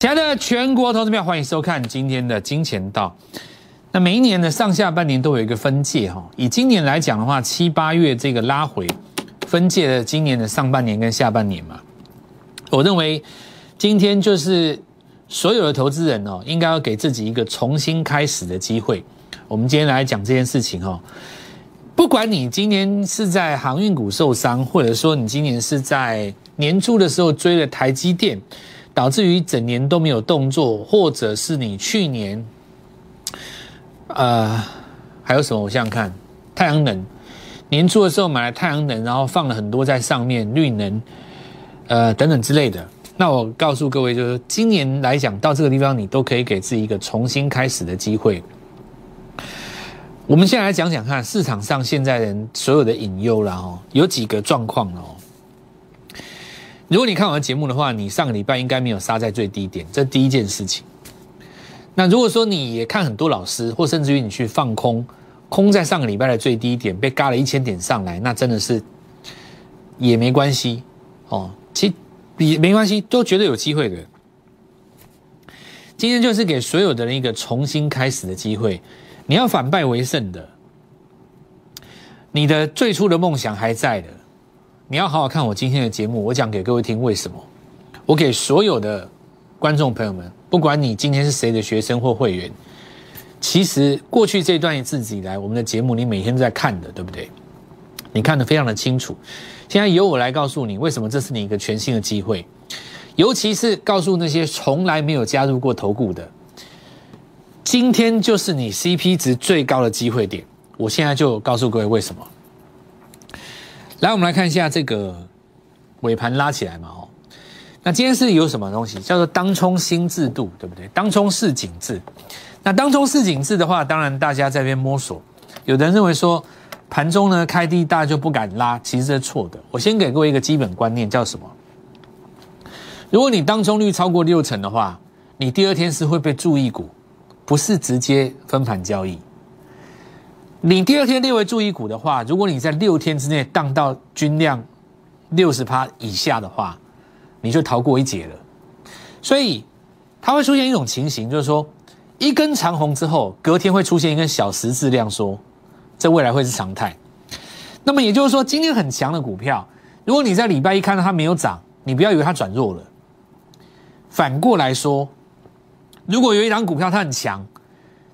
亲爱的全国投资票，欢迎收看今天的金钱道。那每一年的上下半年都有一个分界哈，以今年来讲的话，七八月这个拉回分界了今年的上半年跟下半年嘛。我认为今天就是所有的投资人哦，应该要给自己一个重新开始的机会。我们今天来讲这件事情哦，不管你今年是在航运股受伤，或者说你今年是在年初的时候追了台积电。导致于整年都没有动作，或者是你去年，呃，还有什么？我想想看，太阳能年初的时候买了太阳能，然后放了很多在上面，绿能，呃，等等之类的。那我告诉各位，就是今年来讲到这个地方，你都可以给自己一个重新开始的机会。我们现在来讲讲看，市场上现在人所有的隐忧了哦，有几个状况哦。如果你看完节目的话，你上个礼拜应该没有杀在最低点，这第一件事情。那如果说你也看很多老师，或甚至于你去放空，空在上个礼拜的最低点被嘎了一千点上来，那真的是也没关系哦。其实也没关系，都绝对有机会的。今天就是给所有的人一个重新开始的机会，你要反败为胜的，你的最初的梦想还在的。你要好好看我今天的节目，我讲给各位听为什么。我给所有的观众朋友们，不管你今天是谁的学生或会员，其实过去这段日子以来，我们的节目你每天都在看的，对不对？你看得非常的清楚。现在由我来告诉你，为什么这是你一个全新的机会，尤其是告诉那些从来没有加入过投顾的，今天就是你 CP 值最高的机会点。我现在就告诉各位为什么。来，我们来看一下这个尾盘拉起来嘛，哦，那今天是有什么东西叫做当冲新制度，对不对？当冲市井制，那当冲市井制的话，当然大家在边摸索，有的人认为说盘中呢开低，大家就不敢拉，其实是错的。我先给各位一个基本观念，叫什么？如果你当冲率超过六成的话，你第二天是会被注意股，不是直接分盘交易。你第二天列为注意股的话，如果你在六天之内荡到均量六十趴以下的话，你就逃过一劫了。所以它会出现一种情形，就是说一根长红之后，隔天会出现一根小十字量缩，这未来会是常态。那么也就是说，今天很强的股票，如果你在礼拜一看到它没有涨，你不要以为它转弱了。反过来说，如果有一档股票它很强，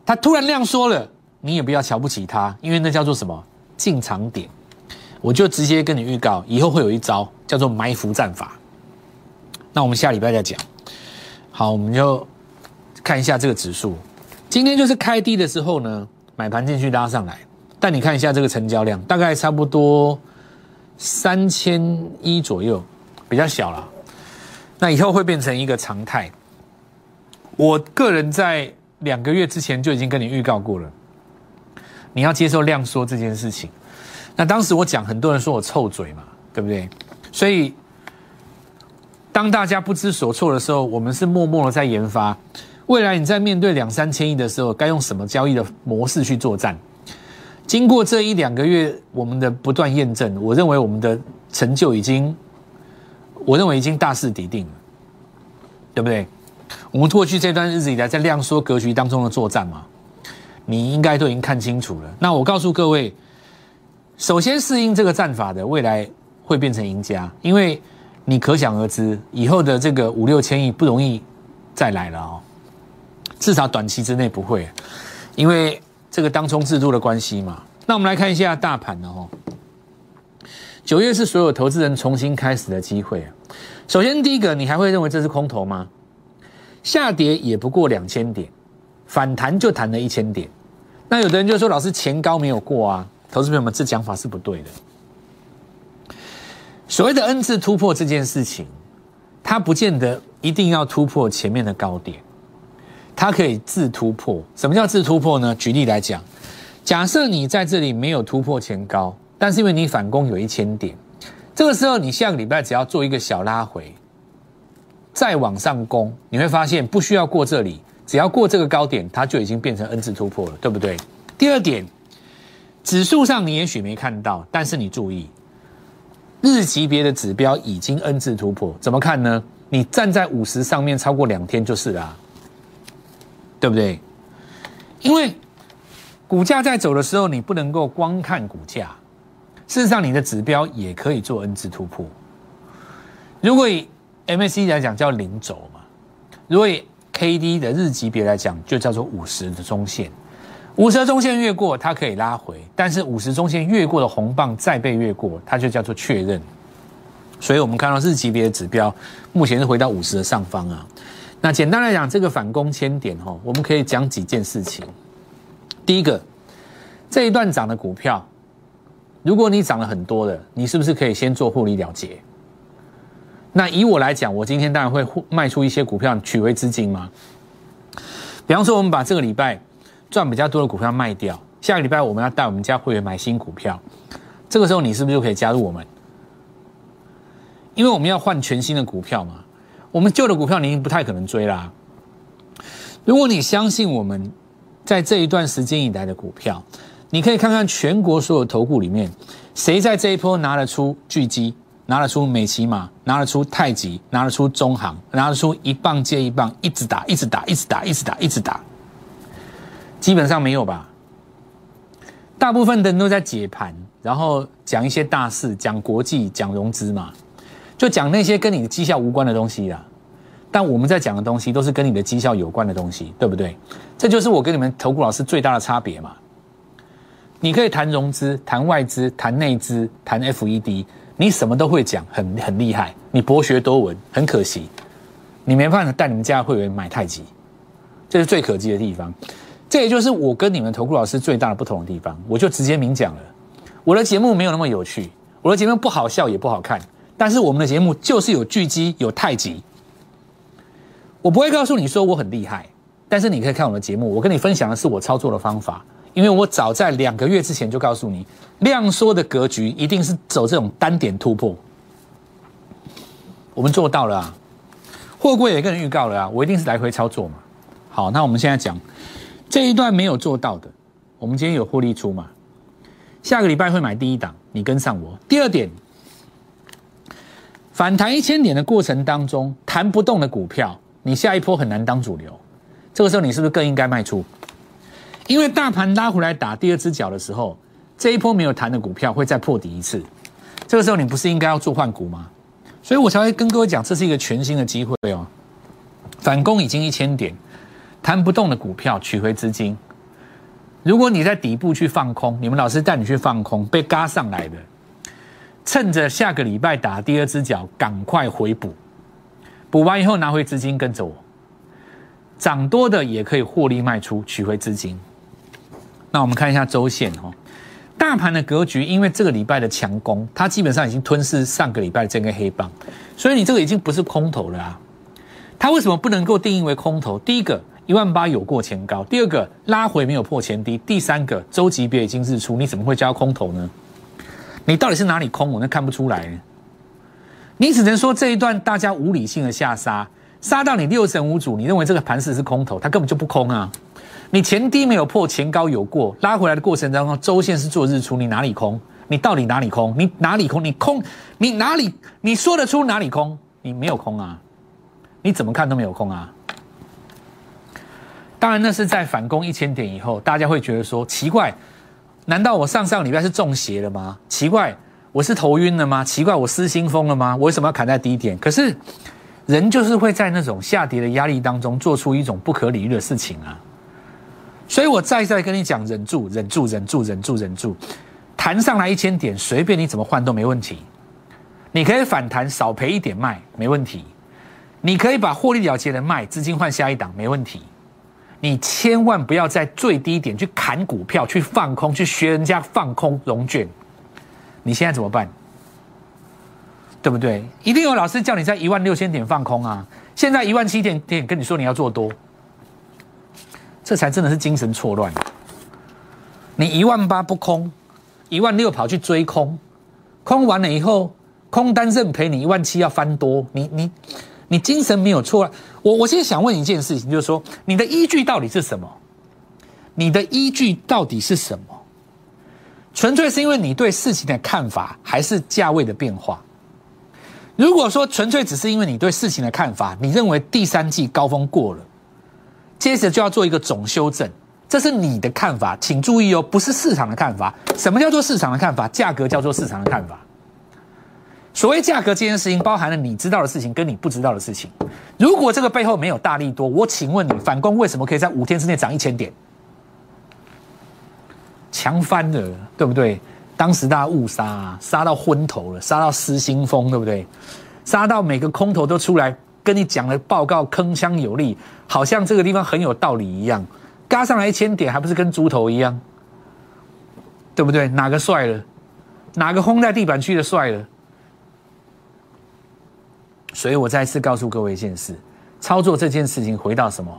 它突然量缩了。你也不要瞧不起它，因为那叫做什么进场点。我就直接跟你预告，以后会有一招叫做埋伏战法。那我们下礼拜再讲。好，我们就看一下这个指数。今天就是开低的时候呢，买盘进去拉上来。但你看一下这个成交量，大概差不多三千一左右，比较小了。那以后会变成一个常态。我个人在两个月之前就已经跟你预告过了。你要接受量缩这件事情，那当时我讲，很多人说我臭嘴嘛，对不对？所以当大家不知所措的时候，我们是默默的在研发。未来你在面对两三千亿的时候，该用什么交易的模式去作战？经过这一两个月我们的不断验证，我认为我们的成就已经，我认为已经大势已定了，对不对？我们过去这段日子以来在量缩格局当中的作战嘛。你应该都已经看清楚了。那我告诉各位，首先适应这个战法的，未来会变成赢家，因为你可想而知，以后的这个五六千亿不容易再来了哦，至少短期之内不会，因为这个当冲制度的关系嘛。那我们来看一下大盘的哦，九月是所有投资人重新开始的机会。首先第一个，你还会认为这是空头吗？下跌也不过两千点，反弹就弹了一千点。那有的人就说：“老师，前高没有过啊！”投资朋友们，这讲法是不对的。所谓的 N 字突破这件事情，它不见得一定要突破前面的高点，它可以自突破。什么叫自突破呢？举例来讲，假设你在这里没有突破前高，但是因为你反攻有一千点，这个时候你下个礼拜只要做一个小拉回，再往上攻，你会发现不需要过这里。只要过这个高点，它就已经变成 N 字突破了，对不对？第二点，指数上你也许没看到，但是你注意，日级别的指标已经 N 字突破，怎么看呢？你站在五十上面超过两天就是啦，对不对？因为股价在走的时候，你不能够光看股价，事实上你的指标也可以做 N 字突破。如果以 MAC 来讲叫零轴嘛，如果以 KD 的日级别来讲，就叫做五十的中线。五十中线越过，它可以拉回；但是五十中线越过的红棒再被越过，它就叫做确认。所以我们看到日级别的指标目前是回到五十的上方啊。那简单来讲，这个反攻千点哦，我们可以讲几件事情。第一个，这一段涨的股票，如果你涨了很多的，你是不是可以先做获利了结？那以我来讲，我今天当然会卖出一些股票取回资金嘛。比方说，我们把这个礼拜。赚比较多的股票卖掉，下个礼拜我们要带我们家会员买新股票，这个时候你是不是就可以加入我们？因为我们要换全新的股票嘛，我们旧的股票你已经不太可能追啦。如果你相信我们在这一段时间以来的股票，你可以看看全国所有投顾里面，谁在这一波拿得出巨基，拿得出美骑马，拿得出太极，拿得出中行，拿得出一棒接一棒，一直打，一直打，一直打，一直打，一直打。基本上没有吧，大部分的人都在解盘，然后讲一些大事，讲国际，讲融资嘛，就讲那些跟你的绩效无关的东西啦。但我们在讲的东西都是跟你的绩效有关的东西，对不对？这就是我跟你们投顾老师最大的差别嘛。你可以谈融资，谈外资，谈内资，谈 FED，你什么都会讲，很很厉害，你博学多闻。很可惜，你没办法带你们家会员买太极，这是最可惜的地方。这也就是我跟你们投顾老师最大的不同的地方，我就直接明讲了。我的节目没有那么有趣，我的节目不好笑也不好看，但是我们的节目就是有巨基有太极。我不会告诉你说我很厉害，但是你可以看我的节目，我跟你分享的是我操作的方法，因为我早在两个月之前就告诉你，量缩的格局一定是走这种单点突破，我们做到了啊。货柜也跟人预告了啊，我一定是来回操作嘛。好，那我们现在讲。这一段没有做到的，我们今天有获利出嘛？下个礼拜会买第一档，你跟上我。第二点，反弹一千点的过程当中，弹不动的股票，你下一波很难当主流。这个时候你是不是更应该卖出？因为大盘拉回来打第二只脚的时候，这一波没有弹的股票会再破底一次。这个时候你不是应该要做换股吗？所以我才会跟各位讲，这是一个全新的机会哦。反攻已经一千点。弹不动的股票取回资金，如果你在底部去放空，你们老师带你去放空，被嘎上来的，趁着下个礼拜打第二只脚，赶快回补，补完以后拿回资金跟着我，涨多的也可以获利卖出取回资金。那我们看一下周线哈，大盘的格局，因为这个礼拜的强攻，它基本上已经吞噬上个礼拜的这根黑棒，所以你这个已经不是空头了啊。它为什么不能够定义为空头？第一个。一万八有过前高，第二个拉回没有破前低，第三个周级别已经日出，你怎么会加空头呢？你到底是哪里空？我那看不出来。你只能说这一段大家无理性的下杀，杀到你六神无主，你认为这个盘势是空头，它根本就不空啊！你前低没有破，前高有过，拉回来的过程当中，周线是做日出，你哪里空？你到底哪里空？你哪里空？你空？你哪里？你说得出哪里空？你没有空啊？你怎么看都没有空啊？当然，那是在反攻一千点以后，大家会觉得说奇怪，难道我上上礼拜是中邪了吗？奇怪，我是头晕了吗？奇怪，我失心疯了吗？我为什么要砍在低点？可是人就是会在那种下跌的压力当中做出一种不可理喻的事情啊！所以我再再跟你讲，忍住，忍住，忍住，忍住，忍住，弹上来一千点，随便你怎么换都没问题。你可以反弹少赔一点卖，没问题。你可以把获利了结的卖，资金换下一档，没问题。你千万不要在最低点去砍股票、去放空、去学人家放空融券。你现在怎么办？对不对？一定有老师叫你在一万六千点放空啊！现在一万七点点跟你说你要做多，这才真的是精神错乱。你一万八不空，一万六跑去追空，空完了以后，空单认赔你一万七要翻多，你你。你精神没有错，我我现在想问一件事情，就是说你的依据到底是什么？你的依据到底是什么？纯粹是因为你对事情的看法，还是价位的变化？如果说纯粹只是因为你对事情的看法，你认为第三季高峰过了，接着就要做一个总修正，这是你的看法，请注意哦，不是市场的看法。什么叫做市场的看法？价格叫做市场的看法。所谓价格这件事情，包含了你知道的事情跟你不知道的事情。如果这个背后没有大力多，我请问你，反攻为什么可以在五天之内涨一千点？强翻了，对不对？当时大家误杀，杀到昏头了，杀到失心疯，对不对？杀到每个空头都出来跟你讲的报告，铿锵有力，好像这个地方很有道理一样。嘎上来一千点，还不是跟猪头一样？对不对？哪个帅了？哪个轰在地板区的帅了？所以我再次告诉各位一件事：操作这件事情回到什么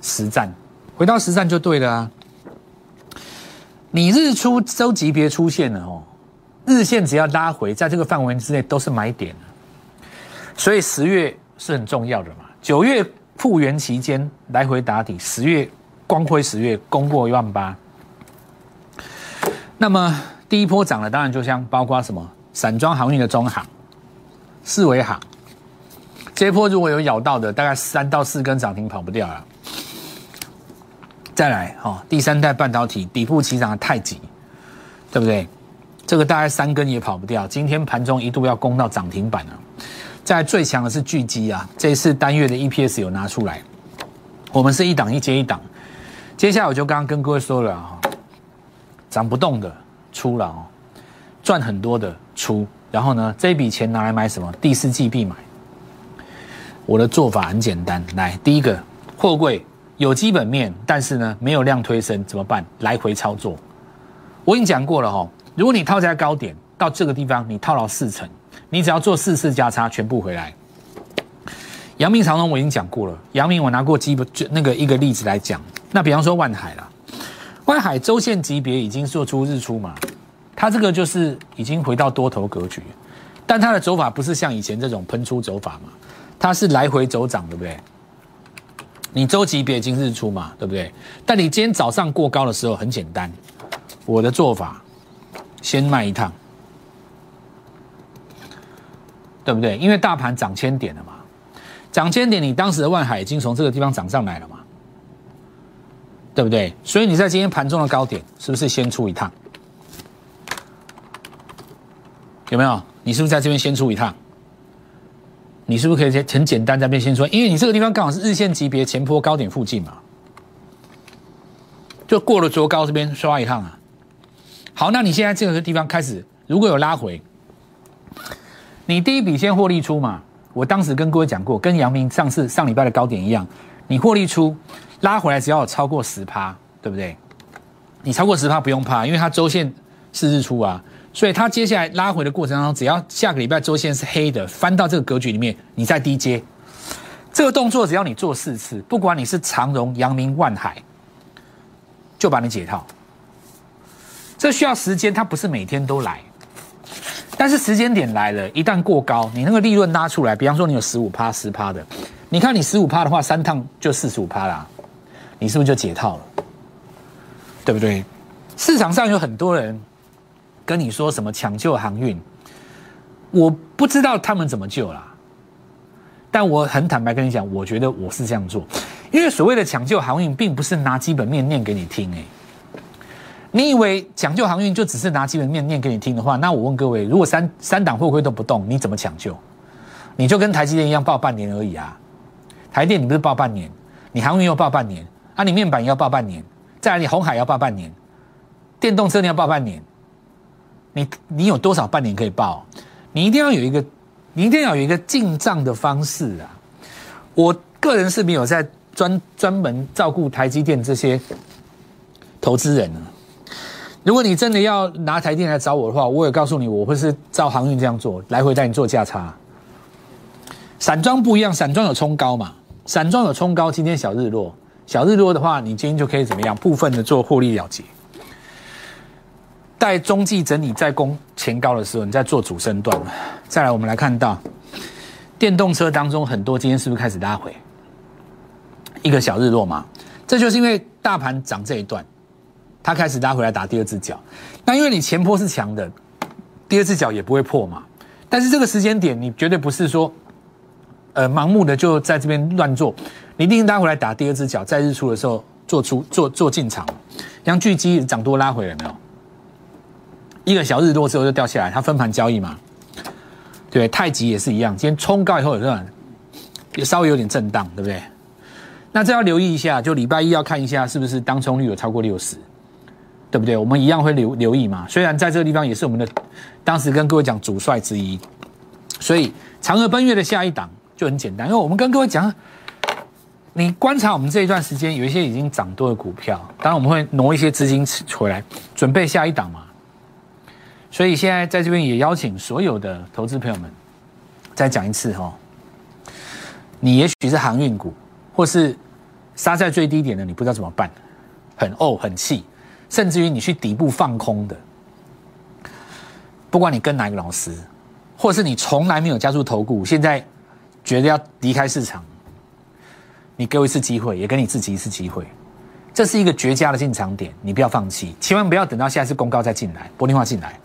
实战，回到实战就对了啊！你日出周级别出现了哦，日线只要拉回在这个范围之内都是买点所以十月是很重要的嘛。九月复原期间来回打底，十月光辉十月攻过一万八。那么第一波涨了，当然就像包括什么散装航运的中航、四维航。这一波如果有咬到的，大概三到四根涨停跑不掉了。再来哈，第三代半导体底部起涨的太极，对不对？这个大概三根也跑不掉。今天盘中一度要攻到涨停板了。在最强的是巨基啊，这次单月的 EPS 有拿出来。我们是一档一接一档。接下来我就刚刚跟各位说了啊，涨不动的出了哦，赚很多的出，然后呢，这笔钱拿来买什么？第四季必买。我的做法很简单，来，第一个，货柜有基本面，但是呢没有量推升，怎么办？来回操作。我已经讲过了哈，如果你套在高点到这个地方，你套牢四成，你只要做四次价差，全部回来。阳明长隆我已经讲过了，阳明我拿过基本就那个一个例子来讲，那比方说万海了，万海周线级别已经做出日出嘛，它这个就是已经回到多头格局，但它的走法不是像以前这种喷出走法嘛。它是来回走涨，对不对？你周级别已经日出嘛，对不对？但你今天早上过高的时候很简单，我的做法先卖一趟，对不对？因为大盘涨千点了嘛，涨千点，你当时的万海已经从这个地方涨上来了嘛，对不对？所以你在今天盘中的高点，是不是先出一趟？有没有？你是不是在这边先出一趟？你是不是可以很简单在边先说？因为你这个地方刚好是日线级别前坡高点附近嘛，就过了卓高这边刷一趟啊。好，那你现在这个地方开始如果有拉回，你第一笔先获利出嘛。我当时跟各位讲过，跟阳明上次上礼拜的高点一样，你获利出拉回来只要有超过十趴，对不对？你超过十趴不用怕，因为它周线是日出啊。所以它接下来拉回的过程当中，只要下个礼拜周线是黑的，翻到这个格局里面，你再低接，这个动作只要你做四次，不管你是长荣、阳明、万海，就把你解套。这需要时间，它不是每天都来，但是时间点来了，一旦过高，你那个利润拉出来，比方说你有十五趴、十趴的，你看你十五趴的话，三趟就四十五趴啦，你是不是就解套了？对不对？市场上有很多人。跟你说什么抢救航运，我不知道他们怎么救啦。但我很坦白跟你讲，我觉得我是这样做，因为所谓的抢救航运，并不是拿基本面念给你听。哎，你以为抢救航运就只是拿基本面念给你听的话，那我问各位，如果三三档会不会都不动，你怎么抢救？你就跟台积电一样报半年而已啊。台电你不是报半年，你航运要报半年，啊，你面板也要报半年，再来你红海要报半年，电动车你要报半年。你你有多少半年可以报？你一定要有一个，你一定要有一个进账的方式啊！我个人是没有在专专门照顾台积电这些投资人啊。如果你真的要拿台电来找我的话，我也告诉你，我会是照航运这样做，来回带你做价差。散装不一样，散装有冲高嘛？散装有冲高，今天小日落，小日落的话，你今天就可以怎么样？部分的做获利了结。待中继整理在攻前高的时候，你在做主升段。再来，我们来看到电动车当中很多今天是不是开始拉回？一个小日落嘛，这就是因为大盘涨这一段，它开始拉回来打第二只脚。那因为你前坡是强的，第二只脚也不会破嘛。但是这个时间点，你绝对不是说，呃，盲目的就在这边乱做，你一定拉回来打第二只脚，在日出的时候做出做做进场。像巨基涨多拉回来没有？一个小日落之后就掉下来，它分盘交易嘛。对，太极也是一样，今天冲高以后有个也稍微有点震荡，对不对？那这要留意一下，就礼拜一要看一下是不是当冲率有超过六十，对不对？我们一样会留留意嘛。虽然在这个地方也是我们的当时跟各位讲主帅之一，所以嫦娥奔月的下一档就很简单，因为我们跟各位讲，你观察我们这一段时间有一些已经涨多的股票，当然我们会挪一些资金回来准备下一档嘛。所以现在在这边也邀请所有的投资朋友们再讲一次哈，你也许是航运股，或是杀在最低点的，你不知道怎么办，很怄很气，甚至于你去底部放空的，不管你跟哪个老师，或是你从来没有加入投顾，现在觉得要离开市场，你给我一次机会，也给你自己一次机会，这是一个绝佳的进场点，你不要放弃，千万不要等到下一次公告再进来，玻璃化进来。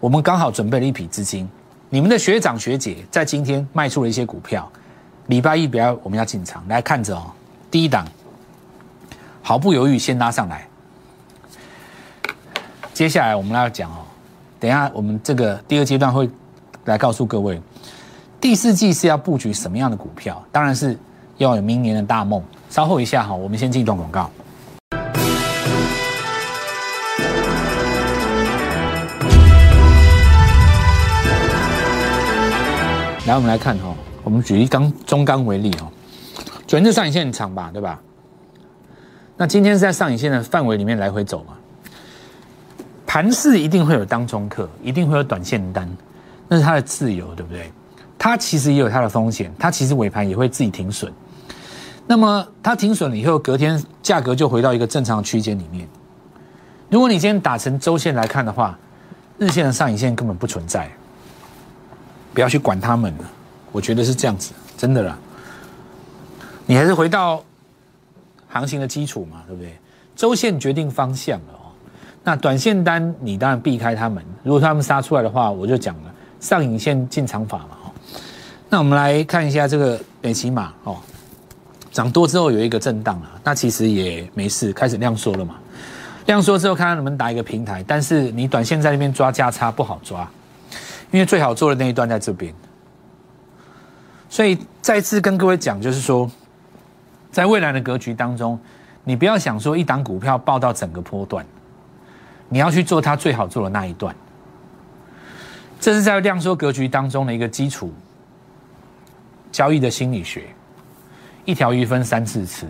我们刚好准备了一笔资金，你们的学长学姐在今天卖出了一些股票，礼拜一不要我们要进场来看着哦，第一档毫不犹豫先拉上来，接下来我们要讲哦，等下我们这个第二阶段会来告诉各位，第四季是要布局什么样的股票，当然是要有明年的大梦。稍后一下哈，我们先进一段广告。来，我们来看哈，我们举一钢中钢为例哦，昨天这上影线很长吧，对吧？那今天是在上影线的范围里面来回走嘛，盘市一定会有当中客，一定会有短线单，那是它的自由，对不对？它其实也有它的风险，它其实尾盘也会自己停损。那么它停损了以后，隔天价格就回到一个正常区间里面。如果你今天打成周线来看的话，日线的上影线根本不存在。不要去管他们了，我觉得是这样子，真的啦。你还是回到行情的基础嘛，对不对？周线决定方向了。那短线单你当然避开他们，如果他们杀出来的话，我就讲了上影线进场法嘛。哦，那我们来看一下这个美骑马哦，涨多之后有一个震荡啊，那其实也没事，开始量缩了嘛。量缩之后看看能不能打一个平台，但是你短线在那边抓价差不好抓。因为最好做的那一段在这边，所以再次跟各位讲，就是说，在未来的格局当中，你不要想说一档股票报到整个波段，你要去做它最好做的那一段。这是在量缩格局当中的一个基础交易的心理学，一条鱼分三次吃，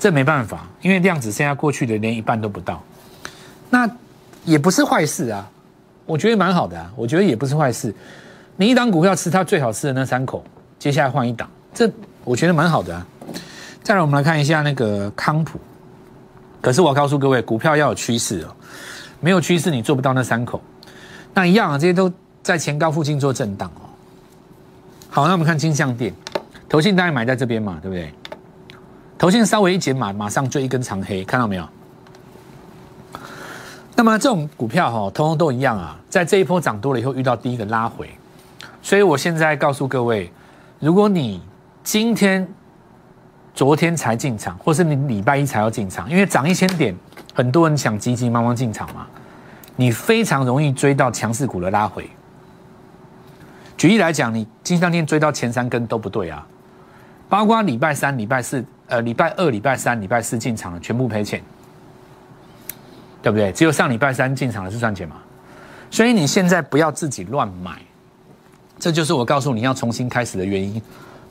这没办法，因为量只剩下过去的连一半都不到，那也不是坏事啊。我觉得蛮好的啊，我觉得也不是坏事。你一档股票吃它最好吃的那三口，接下来换一档，这我觉得蛮好的啊。再来，我们来看一下那个康普。可是我告诉各位，股票要有趋势哦，没有趋势你做不到那三口。那一样啊，这些都在前高附近做震荡哦。好，那我们看金相店，头信大概买在这边嘛，对不对？头信稍微一减码，马上就一根长黑，看到没有？那么这种股票哈，通通都一样啊，在这一波涨多了以后，遇到第一个拉回，所以我现在告诉各位，如果你今天、昨天才进场，或是你礼拜一才要进场，因为涨一千点，很多人想急急忙忙进场嘛，你非常容易追到强势股的拉回。举例来讲，你金相天追到前三根都不对啊，包括礼拜三、礼拜四、呃礼拜二、礼拜三、礼拜四进场的全部赔钱。对不对？只有上礼拜三进场的是赚钱嘛？所以你现在不要自己乱买，这就是我告诉你要重新开始的原因。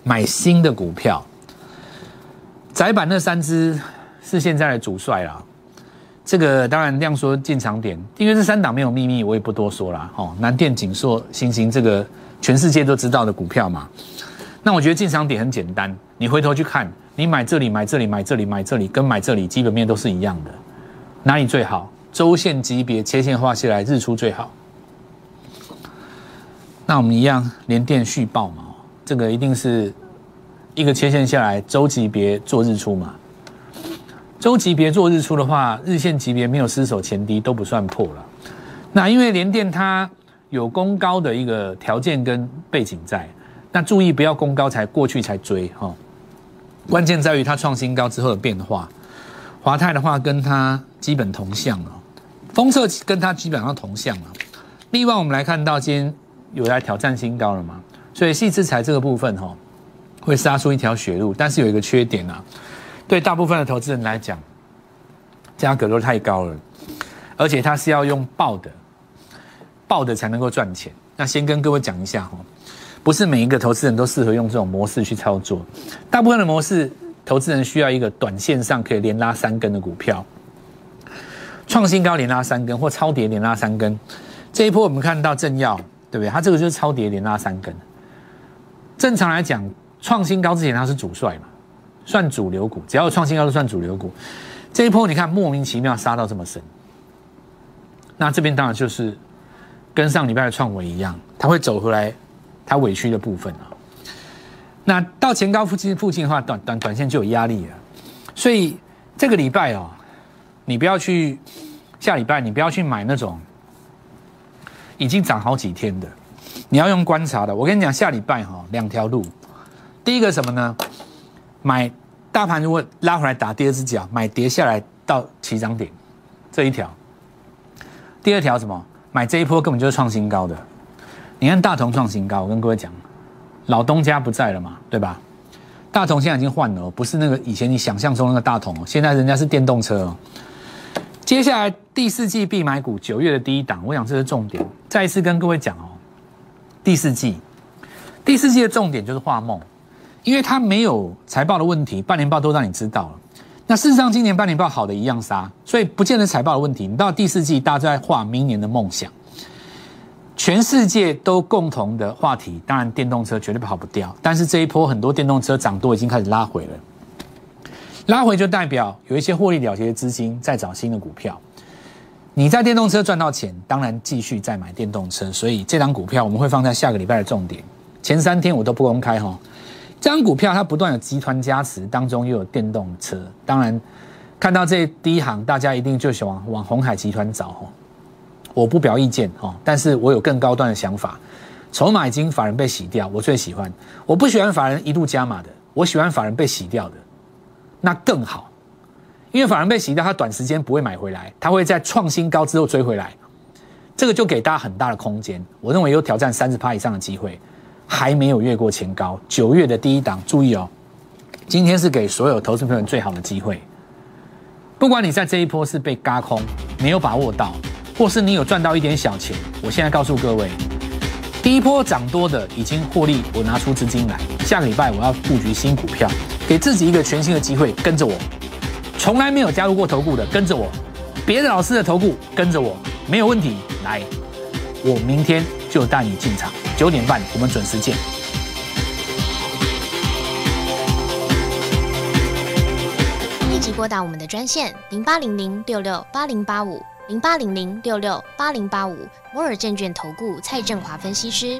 买新的股票，窄板那三只是现在的主帅啦。这个当然量说进场点，因为这三档没有秘密，我也不多说了。哦，南电、锦硕、星星，这个全世界都知道的股票嘛。那我觉得进场点很简单，你回头去看，你买这里、买这里、买这里、买这里，跟买这里基本面都是一样的。哪里最好？周线级别切线画下来，日出最好。那我们一样连电续报嘛，这个一定是一个切线下来，周级别做日出嘛。周级别做日出的话，日线级别没有失守前低都不算破了。那因为连电它有攻高的一个条件跟背景在，那注意不要攻高才过去才追哈。关键在于它创新高之后的变化。华泰的话跟它基本同向哦，封测跟它基本上同向啊。另外我们来看到今天有来挑战新高了嘛，所以细资材这个部分哈会杀出一条血路，但是有一个缺点啊，对大部分的投资人来讲，价格都太高了，而且它是要用爆的。爆的才能够赚钱。那先跟各位讲一下哈，不是每一个投资人都适合用这种模式去操作。大部分的模式，投资人需要一个短线上可以连拉三根的股票，创新高连拉三根或超跌连拉三根。这一波我们看到正要对不对？它这个就是超跌连拉三根。正常来讲，创新高之前它是主帅嘛，算主流股，只要创新高都算主流股。这一波你看莫名其妙杀到这么深，那这边当然就是。跟上礼拜的创维一样，它会走回来，它委屈的部分啊。那到前高附近附近的话，短短短线就有压力了。所以这个礼拜哦，你不要去下礼拜，你不要去买那种已经涨好几天的，你要用观察的。我跟你讲，下礼拜哈，两条路。第一个什么呢？买大盘如果拉回来打第二只脚，买跌下来到起涨点这一条。第二条什么？买这一波根本就是创新高的，你看大同创新高，我跟各位讲，老东家不在了嘛，对吧？大同现在已经换了，不是那个以前你想象中那个大同，现在人家是电动车。接下来第四季必买股九月的第一档，我想这是重点，再一次跟各位讲哦，第四季，第四季的重点就是画梦，因为它没有财报的问题，半年报都让你知道了。那事实上，今年半年报好的一样杀，所以不见得财报的问题。你到第四季，大家在画明年的梦想，全世界都共同的话题，当然电动车绝对跑不掉。但是这一波很多电动车涨多，已经开始拉回了，拉回就代表有一些获利了结的资金在找新的股票。你在电动车赚到钱，当然继续再买电动车。所以这张股票我们会放在下个礼拜的重点。前三天我都不公开哈。这张股票它不断有集团加持，当中又有电动车。当然，看到这第一行，大家一定就想往往红海集团找哦。我不表意见哦，但是我有更高端的想法。筹码已经法人被洗掉，我最喜欢。我不喜欢法人一度加码的，我喜欢法人被洗掉的，那更好。因为法人被洗掉，他短时间不会买回来，他会在创新高之后追回来，这个就给大家很大的空间。我认为有挑战三十趴以上的机会。还没有越过前高，九月的第一档，注意哦，今天是给所有投资朋友最好的机会。不管你在这一波是被嘎空，没有把握到，或是你有赚到一点小钱，我现在告诉各位，第一波涨多的已经获利，我拿出资金来，下个礼拜我要布局新股票，给自己一个全新的机会，跟着我，从来没有加入过投顾的，跟着我，别的老师的投顾跟着我，没有问题，来，我明天就带你进场。九点半，我们准时见。立即拨打我们的专线零八零零六六八零八五零八零零六六八零八五摩尔证券投顾蔡振华分析师。